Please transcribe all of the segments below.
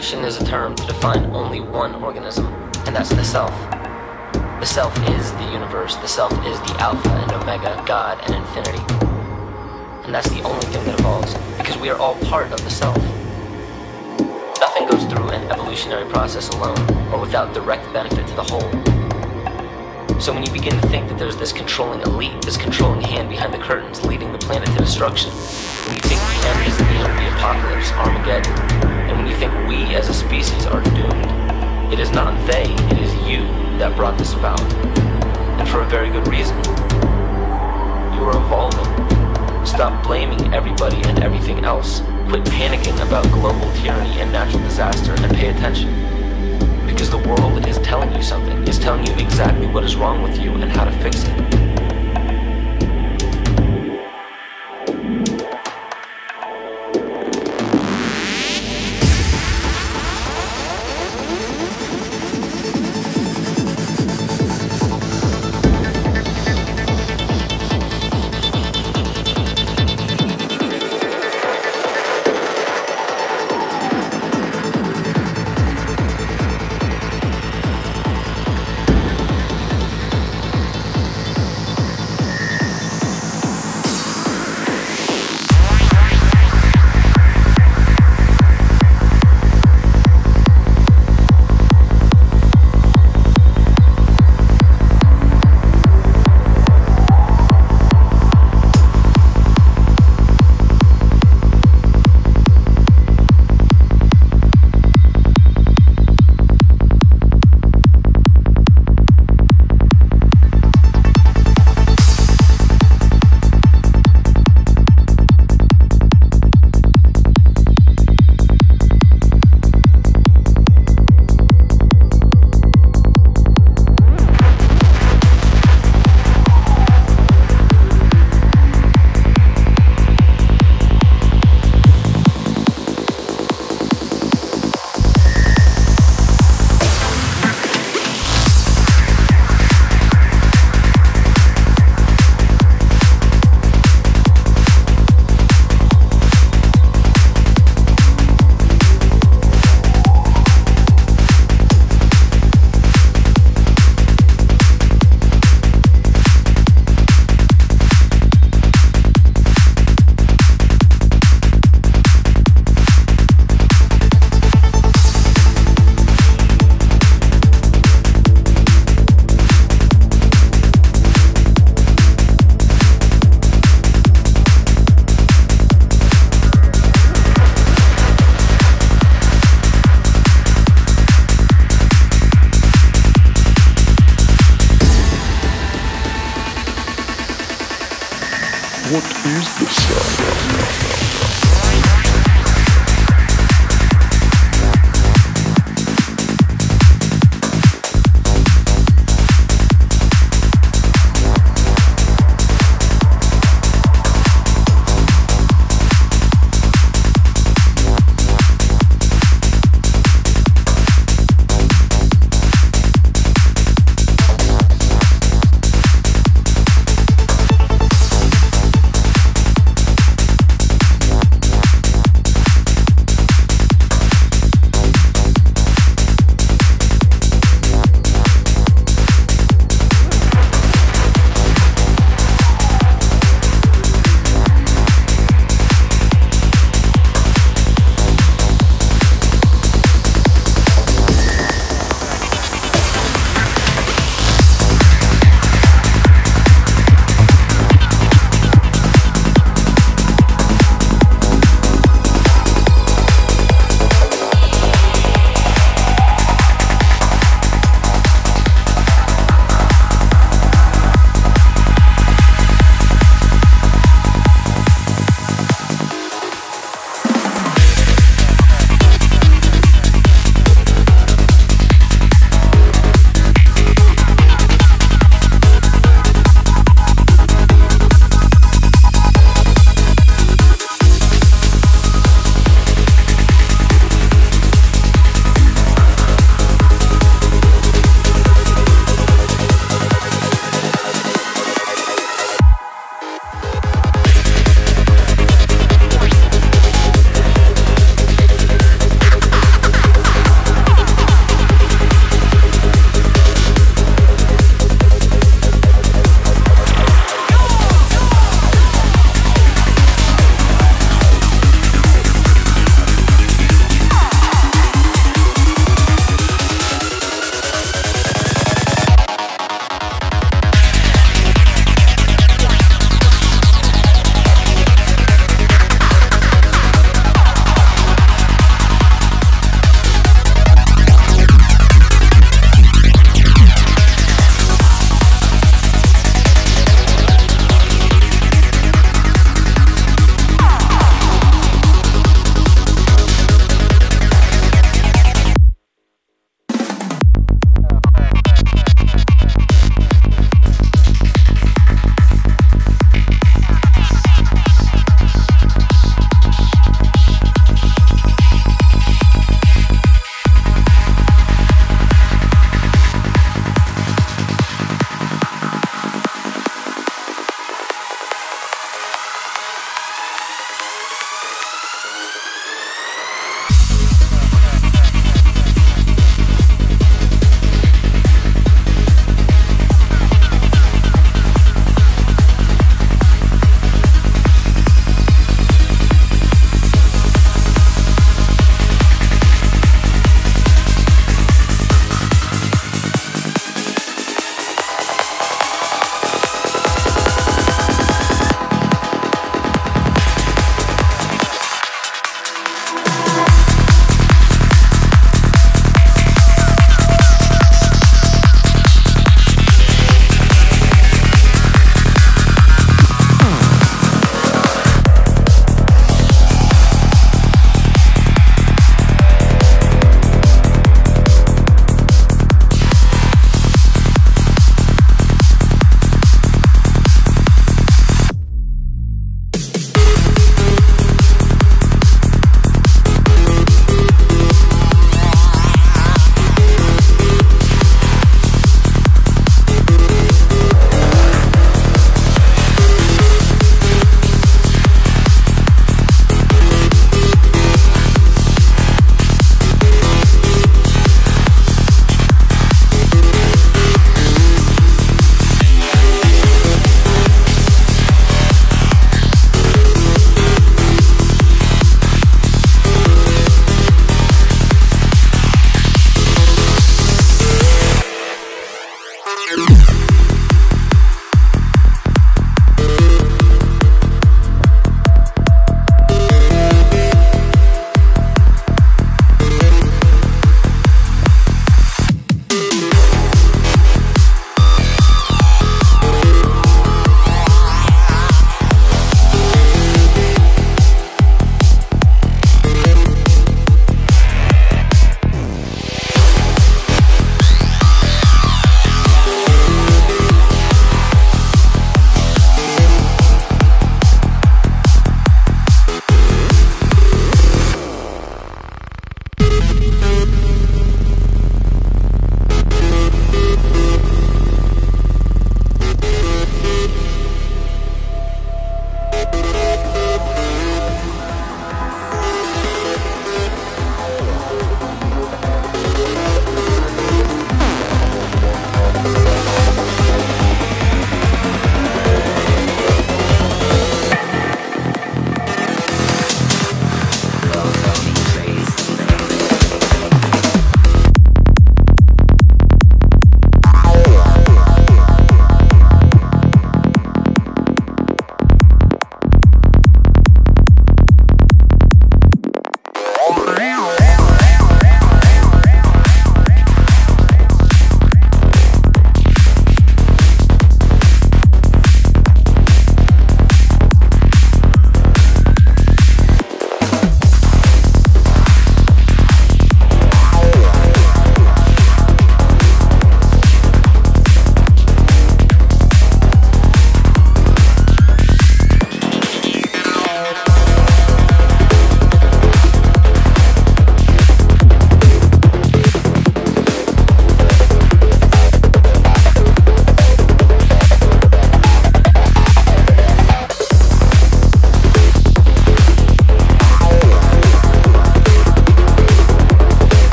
Evolution is a term to define only one organism, and that's the self. The self is the universe, the self is the alpha and omega, God and infinity. And that's the only thing that evolves, because we are all part of the self. Nothing goes through an evolutionary process alone, or without direct benefit to the whole. So when you begin to think that there's this controlling elite, this controlling hand behind the curtains leading the planet to destruction, when you think the end is the end of the apocalypse, Armageddon, and when you think we as a species are doomed, it is not they, it is you that brought this about. And for a very good reason. You are evolving. Stop blaming everybody and everything else. Quit panicking about global tyranny and natural disaster and pay attention. Because the world is telling you something, is telling you exactly what is wrong with you and how to fix it.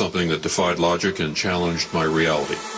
Something that defied logic and challenged my reality.